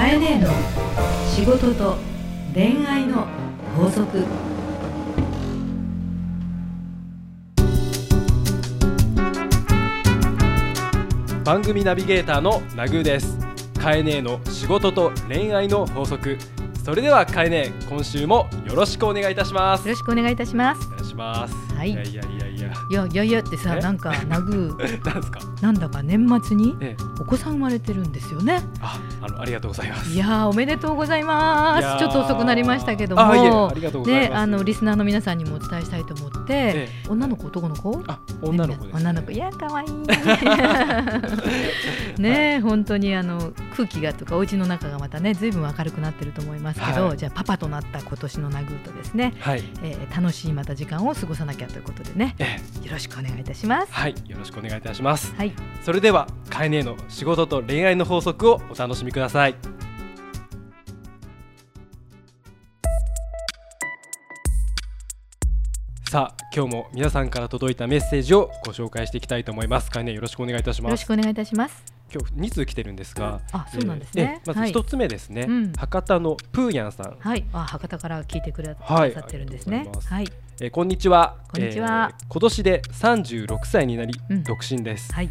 かえねえの仕事と恋愛の法則。番組ナビゲーターのナグーです。カエネーの仕事と恋愛の法則。それではカエネー今週もよろしくお願いいたします。よろしくお願いいたします。お願いします。はい。いやいやいやいやいやいやいやってさえ？なんかナグ なんですか？なんだか年末にええ。お子さん生まれてるんですよね。ああのありがとうございます。いやーおめでとうございます。ちょっと遅くなりましたけども。あいえあのリスナーの皆さんにもお伝えしたいと思って、ええ。女の子男の子？あ女の子女の子。いや可愛い。ねえ本当にあの空気がとかお家の中がまたねずいぶん明るくなってると思いますけど、はい。じゃあパパとなった今年のナグーとですね、はい。えー楽しいまた時間を過ごさなきゃということでね。ええよろしくお願いいたします。はいよろしくお願いいたします。はい。それではカエネーの仕事と恋愛の法則をお楽しみください。さあ今日も皆さんから届いたメッセージをご紹介していきたいと思います。カエネーよろしくお願いいたします。よろしくお願いいたします今日2通来てるんですがあそうなんですね。ええまずはい。一つ目ですね、うん。博多のプーヤンさん。はい。あ博多から聞いてくだはいさってるんですね。はい。えーこんにちは。こんにちは。えー今年で36歳になり、うん。独身です。はい。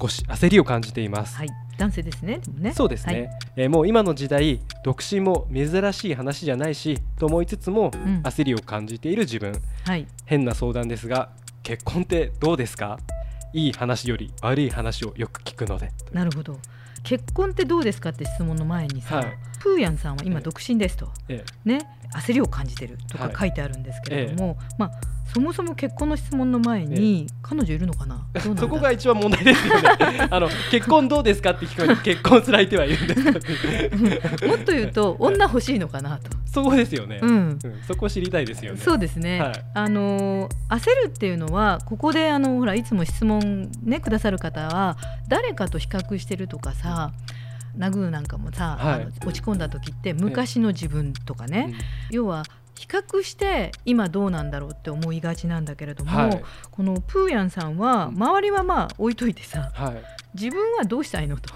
少し焦りを感じています、はい。男性ですねね。そうですね、はい。えーもう今の時代独身も珍しい話じゃないしと思いつつも、ん。焦りを感じている自分。はい。変な相談ですが結婚ってどうですか？いい話より悪い話をよく聞くので。なるほど。結婚ってどうですかって質問の前にさ、はい。プーヤンさんは今ええ。独身ですと、えね焦りを感じてるとかはい。書いてあるんですけれども、まあそもそも結婚の質問の前に、彼女いるのかな？そこが一番問題ですよね。あの結婚どうですかって聞くのに結婚する相手はいるんですかって。もっと言うと女欲しいのかなと、そこですよね、うん。うん。そこ知りたいですよね。そうですね、はい。あのー焦るっていうのはここであのほらいつも質問ねくださる方は誰かと比較してるとかさナグーなんかもさ、はい。落ち込んだ時って昔の自分とかね、要は比較して今どうなんだろうって思いがちなんだけれども、はい。このプーヤンさんはうん。周りはまあ置いといてさはい。自分はどうしたいのと。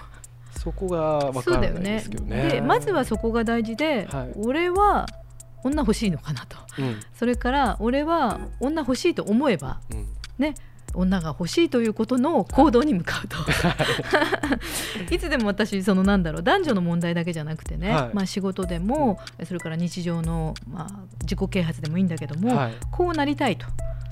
そこが分からないですけどね。でまずはそこが大事で、はい。俺は女欲しいのかなと。うん。それから俺は女欲しいと思えばうん。ね女が欲しいということの行動に向かうと、い、つでも私そのなんだろう男女の問題だけじゃなくてね、はい。まあ、仕事でもそれから日常の、まあ、自己啓発でもいいんだけども、はい。こうなりたいと。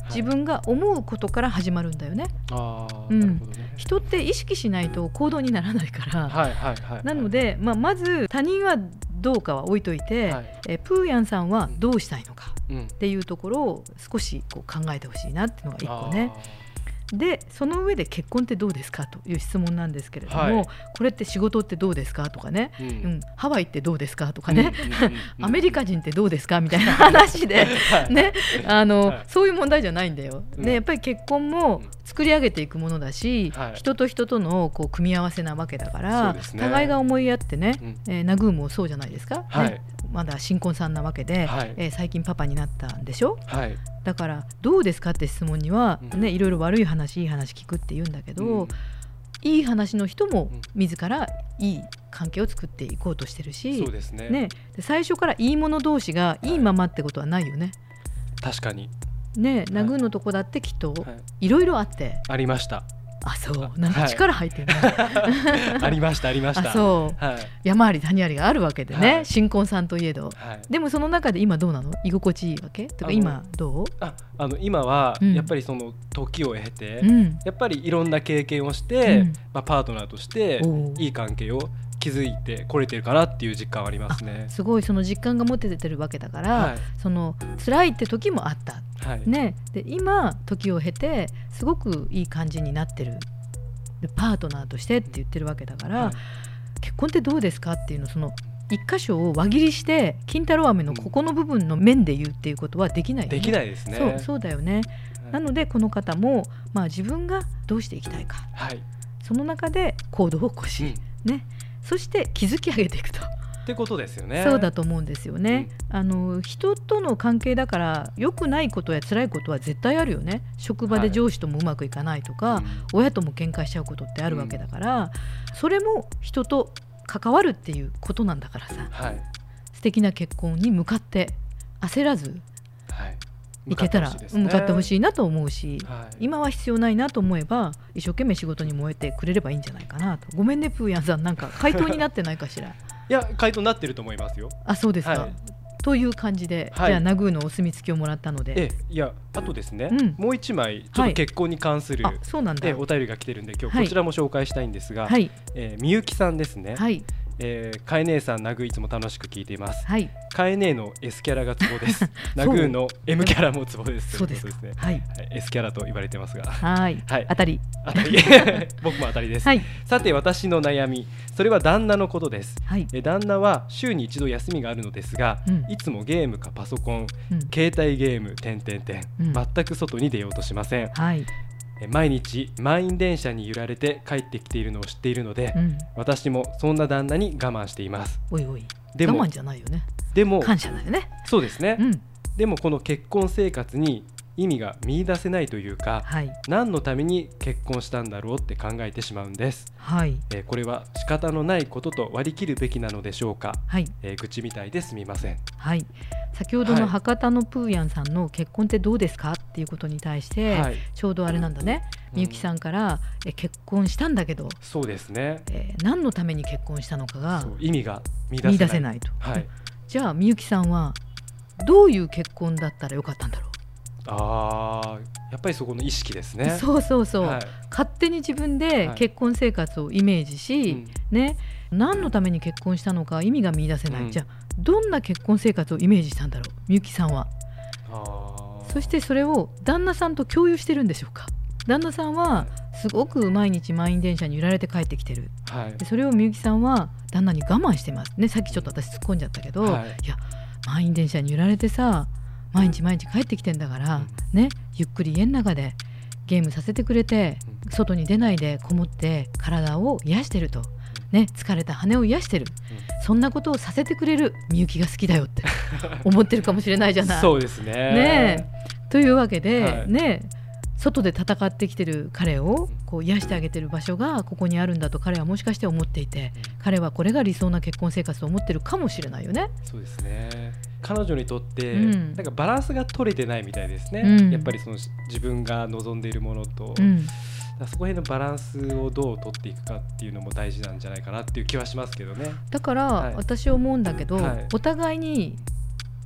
自分が思うことから始まるんだよね。ああ、うん。ね。人って意識しないと行動にならないから、はいはいはいなので、まあ、まず他人はどうかは置いといて、はい。えプーヤンさんはどうしたいのかうん。っていうところを少しこう考えてほしいなっていうのが一個ね。でその上で結婚ってどうですかという質問なんですけれども、はい。これって仕事ってどうですかとかね、あーう、うん。んハワイってどうですかとかね、うんうんうんうん。アメリカ人ってどうですかみたいな 話で、はい。ね、あの、はい。そういう問題じゃないんだよ。うん。でやっぱり結婚もうん。作り上げていくものだし、はい。人と人とのこう組み合わせなわけだから、互いが思いやってね、うん。えーナグーもそうじゃないですか、はい。ね、まだ新婚さんなわけで、はい。えー最近パパになったんでしょ？はい。だからどうですかって質問には、うん。ねいろいろ悪い話いい話聞くって言うんだけど、うん。いい話の人もうん。自らいい関係を作っていこうとしてるし、そうですね。ね、で最初からいいもの同士がい。いままってことはないよね。確かに、ね、ナグーのとこだってきっとはい、いろいろあって、ありましたあそう。あなんか力入ってるね、ありましたありました。あそう。はい。山あり谷ありがあるわけでね、はい。新婚さんといえど。はい。でもその中で今どうなの？居心地いいわけ？とか今どう、ああの今はうん。やっぱりその時を経て、うん、やっぱりいろんな経験をして、うん。まあ、パートナーとしていい関係を築いてこれてるかなっていう実感はありますね。すごいその実感が持ててるわけだから、はい。その辛いって時もあった。はい。ね、で今時を経てすごくいい感じになってるでパートナーとしてって言ってるわけだから、はい。結婚ってどうですかっていうのその一箇所を輪切りして金太郎飴のここの部分の面で言うっていうことはできないよね、できないですね。そうそうだよね、はい。なのでこの方も、まあ、自分がどうしていきたいか。はい、その中で行動を起こし、うん。ね、そして築き上げていくと。ってことですよね。そうだと思うんですよね。あの人との関係だから良くないことや辛いことは絶対あるよね。職場で上司ともうまくいかないとか、うん。親とも喧嘩しちゃうことってあるわけだから、それも人と関わるっていうことなんだからさ。はい。素敵な結婚に向かって焦らずはいいけたら向かってほしいいなと思うし、はい。今は必要ないなと思えば一生懸命仕事に燃えてくれればいいんじゃないかなと。ごめんねプーヤンさん。なんか回答になってないかしら。いや回答になってると思いますよ。あそうですか、はい。という感じで、はい。じゃあナグーのお墨付きをもらったので。えいやあとですね、うん。もう一枚ちょっと結婚に関する、あそうなんだ。えお便りが来てるんで今日はい。こちらも紹介したいんですが、みゆきさんですね、はいえー、かえ姉さんナグいつも楽しく聞いています。はい。かえ姉の S キャラがツボです。ナグーの M キャラもツボです。そうです。ね、はい。はい、S キャラと言われてますが。はい。はい。当たり。当たり。僕も当たりです、はい。さて私の悩み。それは旦那のことです。はい。え旦那は週に一度休みがあるのですが、うん。いつもゲームかパソコンうん。携帯ゲーム点々点、うん。全く外に出ようとしません。はい。え毎日満員電車に揺られて帰ってきているのを知っているので、うん。私もそんな旦那に我慢しています。おいおい。でも我慢じゃないよね。でも感謝だよね。そうですね、うん。でもこの結婚生活に意味が見出せないというかはい。何のために結婚したんだろうって考えてしまうんです、はい。えーこれは仕方のないことと割り切るべきなのでしょうか、はい。えー愚痴みたいですみません。はい。先ほどの博多のプーヤンさんの結婚ってどうですかっていうことに対して、はい。ちょうどあれなんだね。うん。みゆきさんから、え結婚したんだけど、そうですね。えー何のために結婚したのかが意味が見出せない。見出せないと、はい。じゃあみゆきさんはどういう結婚だったらよかったんだろあーやっぱりそこの意識ですね。う、そうそうそう、はい。勝手に自分ではい。結婚生活をイメージし、うん。ね。何のために結婚したのか意味が見出せない、うん。じゃあどんな結婚生活をイメージしたんだろうみゆきさんは。あー。そしてそれを旦那さんと共有してるんでしょうか。旦那さんはすごく毎日満員電車に揺られて帰ってきてる。はい。でそれをみゆきさんは旦那に我慢してます。ねさっきちょっと私突っ込んじゃったけど、はい。い、や満員電車に揺られてさ毎日毎日帰ってきてんだから、ねゆっくり家の中でゲームさせてくれてうん。外に出ないでこもって体を癒してると、ね、疲れた羽を癒してる、そんなことをさせてくれるみゆきが好きだよって 思ってるかもしれないじゃない。そうですね。ねというわけで、はい。ね外で戦ってきてる彼をうんこう癒してあげてる場所がここにあるんだと彼はもしかして思っていて彼はこれが理想な結婚生活と思ってるかもしれないよね。そうですね。彼女にとって、うん。なんかバランスが取れてないみたいですね、うん。やっぱりその自分が望んでいるものと、そこへのバランスをどう取っていくかっていうのも大事なんじゃないかなっていう気はしますけどね。だから、はい。私思うんだけど、はい。お互いに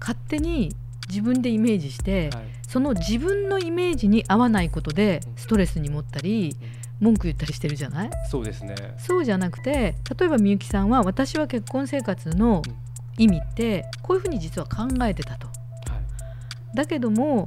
勝手に自分でイメージして、はい。その自分のイメージに合わないことでうん。ストレスに持ったり文句言ったりしてるじゃない？そうですね。そうじゃなくて例えばみゆきさんは私は結婚生活の意味ってこういうふうに実は考えてたと。はい。だけども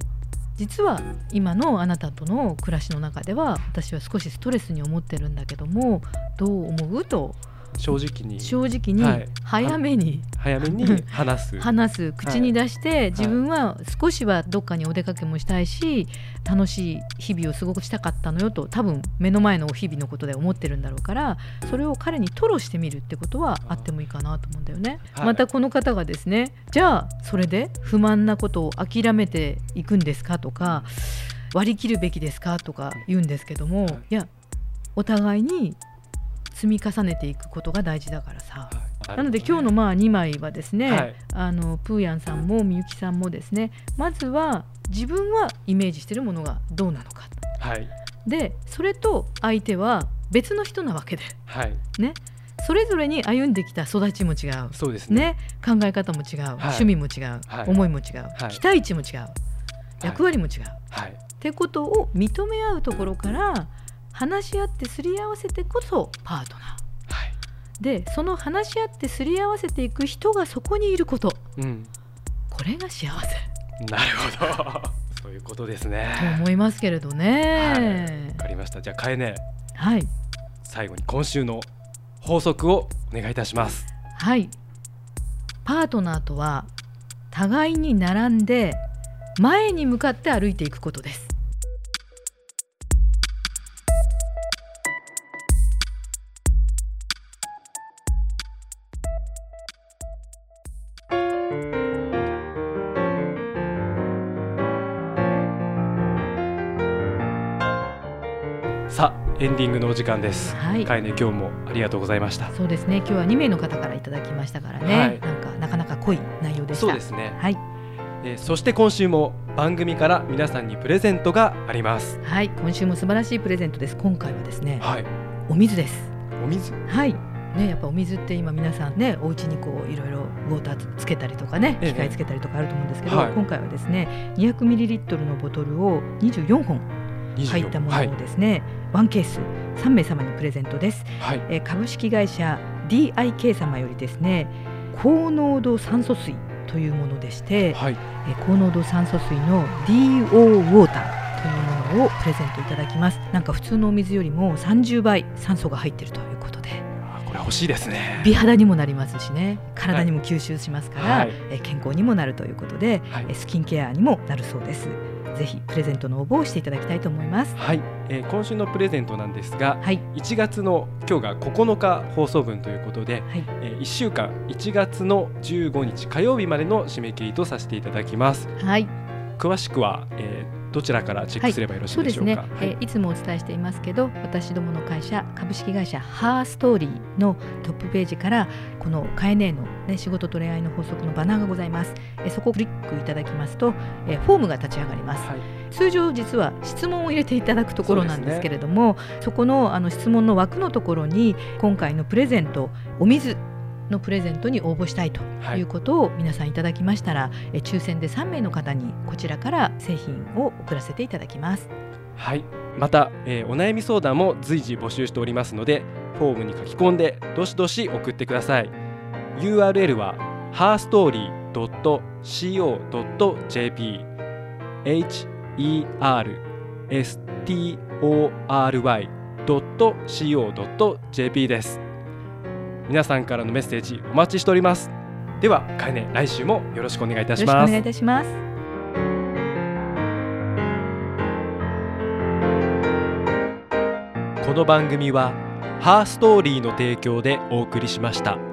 実は今のあなたとの暮らしの中では私は少しストレスに思ってるんだけどもどう思う？と正直に。正直にはい。早めに。早めに 話す。話す。口に出してい。自分は少しはどっかにお出かけもしたいし楽しい日々を過ごしたかったのよと多分目の前の日々のことで思ってるんだろうからそれを彼に吐露してみるってことはあってもいいかなと思うんだよね。はい。またこの方がですねじゃあそれで？不満なことを諦めていくんですかとか割り切るべきですかとか言うんですけども、はい。いやお互いに積み重ねていくことが大事だからさ。はい。なので今日のまあ2枚はですね、はい。あのプーヤンさんもみゆきさんもですねまずは自分はイメージしてるものがどうなのか。はい。でそれと相手は別の人なわけで。はい。ね。それぞれに歩んできた育ちも違う、そうですね。ね、考え方も違う、趣味も違う、はい。思いも違う、はい。期待値も違う。役割も違う、はい。ってことを認め合うところから話し合ってすり合わせてこそパートナー。はいでその話し合ってすり合わせていく人がそこにいることうんこれが幸せなるほど そういうことですね。と思いますけれどはいねわ。かりました。じゃあかえねはい、最後に今週の法則をお願いいたします。はい、パートナーとは互いに並んで前に向かって歩いていくことです。エンディングのお時間です。はいかえね今日もありがとうございました。そうですね今日は2名の方からいただきましたからね、はいなんかなかなか濃い内容でしたそうですね。はいえーそして今週も番組から皆さんにプレゼントがあります。はい今週も素晴らしいプレゼントです今回はですねはい。お水ですお水？はいね、やっぱお水って今皆さんねお家にこういろいろウォーターつけたりとかねええ機械つけたりとかあると思うんですけど、はい今回はですね 200ml のボトルを24本24入ったもはいのをですね、ワンケース3名様にプレゼントです、はい。えー株式会社 DIK 様よりですね高濃度酸素水というものでして、はい。えー高濃度酸素水の DO ウォーターというものをプレゼントいただきます。なんか普通のお水よりも30倍酸素が入っているということで。あこれ欲しいですね。美肌にもなりますしね。体にも吸収しますから、はい。えー健康にもなるということで、はい。えースキンケアにもなるそうですぜひプレゼントの応募をしていただきたいと思います。はい、えー今週のプレゼントなんですが、はい。1月の今日が9日放送分ということで、はい。え1週間1月の15日火曜日までの締め切りとさせていただきます。はい。詳しくは、えーどちらからチェックすればよろしいそうですね。でしょうか、、えーいつもお伝えしていますけど私どもの会社株式会社ハーストーリーのトップページからこのカエネーの、ね、仕事と恋愛の法則のバナーがございます、えーそこをクリックいただきますと、えーフォームが立ち上がります。はい。通常実は質問を入れていただくところなんですけれどもそ,、このあの質問の枠のところに今回のプレゼントお水のプレゼントに応募したいとはい。いうことを皆さんいただきましたら、え抽選で3名の方にこちらから製品を送らせていただきます。はい、また、えーお悩み相談も随時募集しておりますのでフォームに書き込んでどしどし送ってください。URL は herstory.co.jp herstory.co.jp です皆さんからのメッセージお待ちしておりますではかえね来週もよろしくお願いいたしますよろしくお願いいたします。この番組はハーストーリーの提供でお送りしました。